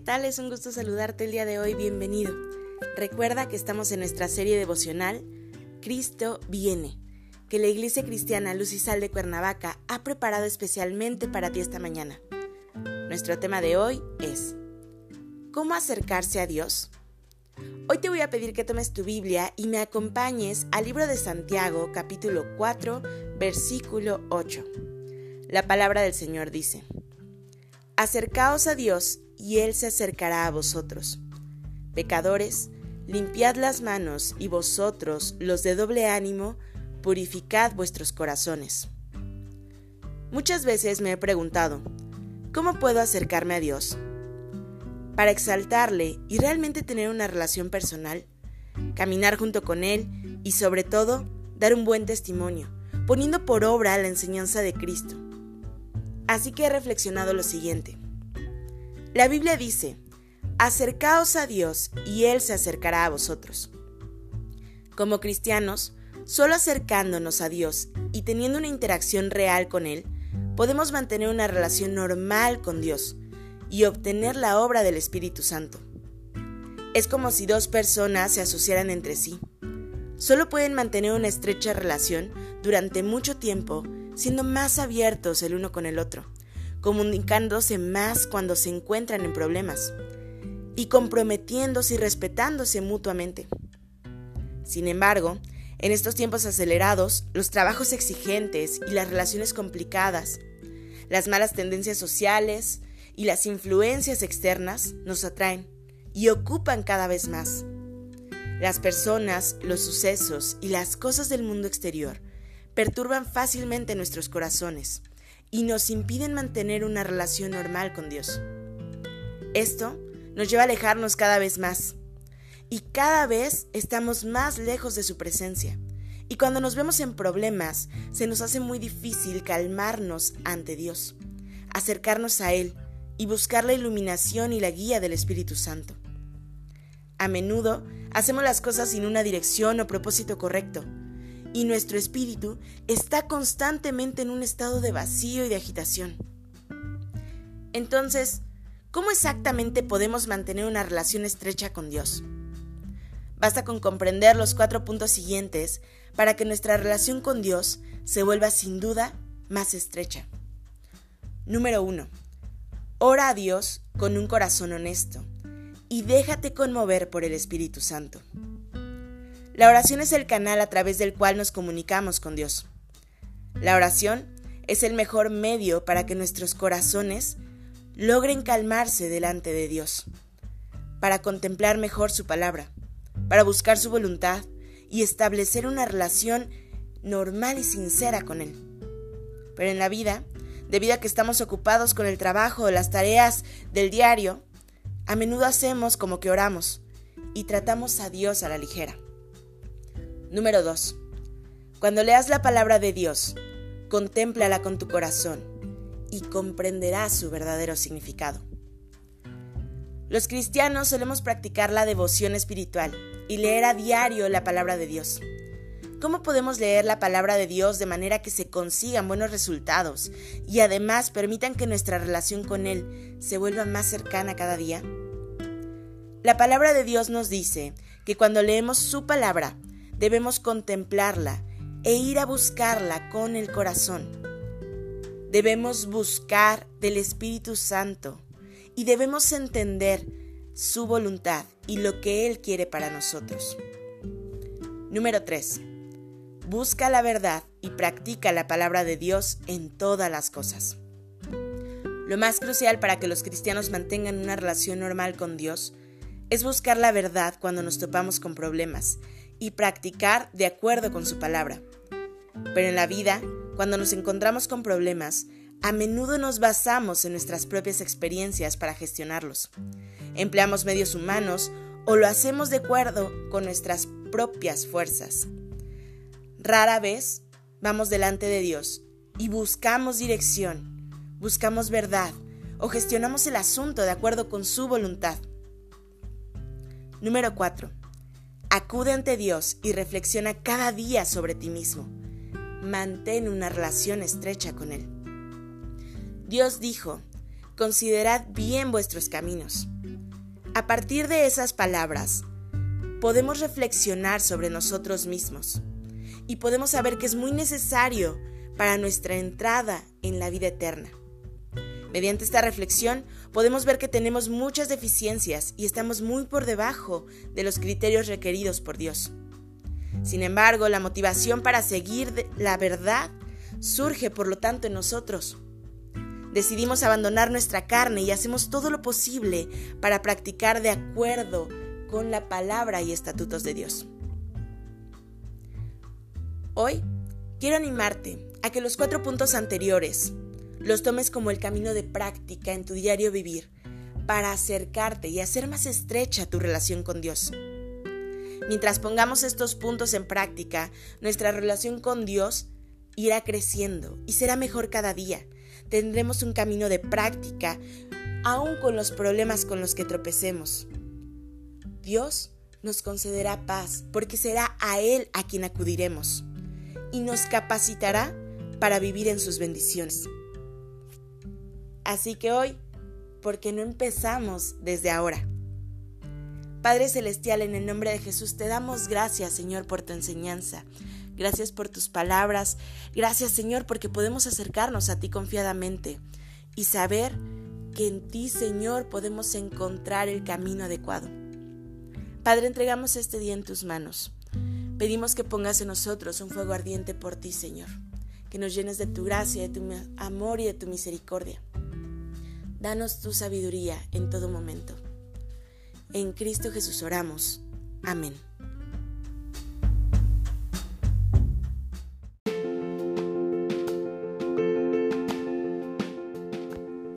Tal? Es un gusto saludarte el día de hoy. Bienvenido. Recuerda que estamos en nuestra serie devocional Cristo viene, que la Iglesia Cristiana Luz y Sal de Cuernavaca ha preparado especialmente para ti esta mañana. Nuestro tema de hoy es ¿Cómo acercarse a Dios? Hoy te voy a pedir que tomes tu Biblia y me acompañes al libro de Santiago capítulo 4 versículo 8. La palabra del Señor dice, Acercaos a Dios y Él se acercará a vosotros. Pecadores, limpiad las manos y vosotros, los de doble ánimo, purificad vuestros corazones. Muchas veces me he preguntado, ¿cómo puedo acercarme a Dios? Para exaltarle y realmente tener una relación personal, caminar junto con Él y sobre todo dar un buen testimonio, poniendo por obra la enseñanza de Cristo. Así que he reflexionado lo siguiente. La Biblia dice, acercaos a Dios y Él se acercará a vosotros. Como cristianos, solo acercándonos a Dios y teniendo una interacción real con Él, podemos mantener una relación normal con Dios y obtener la obra del Espíritu Santo. Es como si dos personas se asociaran entre sí. Solo pueden mantener una estrecha relación durante mucho tiempo siendo más abiertos el uno con el otro comunicándose más cuando se encuentran en problemas y comprometiéndose y respetándose mutuamente. Sin embargo, en estos tiempos acelerados, los trabajos exigentes y las relaciones complicadas, las malas tendencias sociales y las influencias externas nos atraen y ocupan cada vez más. Las personas, los sucesos y las cosas del mundo exterior perturban fácilmente nuestros corazones y nos impiden mantener una relación normal con Dios. Esto nos lleva a alejarnos cada vez más y cada vez estamos más lejos de su presencia. Y cuando nos vemos en problemas, se nos hace muy difícil calmarnos ante Dios, acercarnos a Él y buscar la iluminación y la guía del Espíritu Santo. A menudo hacemos las cosas sin una dirección o propósito correcto, y nuestro espíritu está constantemente en un estado de vacío y de agitación. Entonces, ¿cómo exactamente podemos mantener una relación estrecha con Dios? Basta con comprender los cuatro puntos siguientes para que nuestra relación con Dios se vuelva sin duda más estrecha. Número 1. Ora a Dios con un corazón honesto y déjate conmover por el Espíritu Santo. La oración es el canal a través del cual nos comunicamos con Dios. La oración es el mejor medio para que nuestros corazones logren calmarse delante de Dios, para contemplar mejor su palabra, para buscar su voluntad y establecer una relación normal y sincera con Él. Pero en la vida, debido a que estamos ocupados con el trabajo o las tareas del diario, a menudo hacemos como que oramos y tratamos a Dios a la ligera. Número 2. Cuando leas la palabra de Dios, contémplala con tu corazón y comprenderás su verdadero significado. Los cristianos solemos practicar la devoción espiritual y leer a diario la palabra de Dios. ¿Cómo podemos leer la palabra de Dios de manera que se consigan buenos resultados y además permitan que nuestra relación con Él se vuelva más cercana cada día? La palabra de Dios nos dice que cuando leemos su palabra, debemos contemplarla e ir a buscarla con el corazón. Debemos buscar del Espíritu Santo y debemos entender su voluntad y lo que Él quiere para nosotros. Número 3. Busca la verdad y practica la palabra de Dios en todas las cosas. Lo más crucial para que los cristianos mantengan una relación normal con Dios es buscar la verdad cuando nos topamos con problemas y practicar de acuerdo con su palabra. Pero en la vida, cuando nos encontramos con problemas, a menudo nos basamos en nuestras propias experiencias para gestionarlos. Empleamos medios humanos o lo hacemos de acuerdo con nuestras propias fuerzas. Rara vez vamos delante de Dios y buscamos dirección, buscamos verdad o gestionamos el asunto de acuerdo con su voluntad. Número 4. Acude ante Dios y reflexiona cada día sobre ti mismo. Mantén una relación estrecha con Él. Dios dijo, considerad bien vuestros caminos. A partir de esas palabras, podemos reflexionar sobre nosotros mismos y podemos saber que es muy necesario para nuestra entrada en la vida eterna. Mediante esta reflexión podemos ver que tenemos muchas deficiencias y estamos muy por debajo de los criterios requeridos por Dios. Sin embargo, la motivación para seguir la verdad surge por lo tanto en nosotros. Decidimos abandonar nuestra carne y hacemos todo lo posible para practicar de acuerdo con la palabra y estatutos de Dios. Hoy quiero animarte a que los cuatro puntos anteriores los tomes como el camino de práctica en tu diario vivir para acercarte y hacer más estrecha tu relación con Dios. Mientras pongamos estos puntos en práctica, nuestra relación con Dios irá creciendo y será mejor cada día. Tendremos un camino de práctica, aún con los problemas con los que tropecemos. Dios nos concederá paz porque será a Él a quien acudiremos y nos capacitará para vivir en sus bendiciones. Así que hoy, ¿por qué no empezamos desde ahora? Padre Celestial, en el nombre de Jesús te damos gracias, Señor, por tu enseñanza. Gracias por tus palabras. Gracias, Señor, porque podemos acercarnos a ti confiadamente y saber que en ti, Señor, podemos encontrar el camino adecuado. Padre, entregamos este día en tus manos. Pedimos que pongas en nosotros un fuego ardiente por ti, Señor. Que nos llenes de tu gracia, de tu amor y de tu misericordia. Danos tu sabiduría en todo momento. En Cristo Jesús oramos. Amén.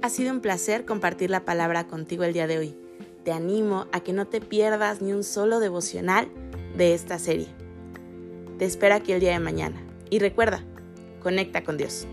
Ha sido un placer compartir la palabra contigo el día de hoy. Te animo a que no te pierdas ni un solo devocional de esta serie. Te espero aquí el día de mañana. Y recuerda, conecta con Dios.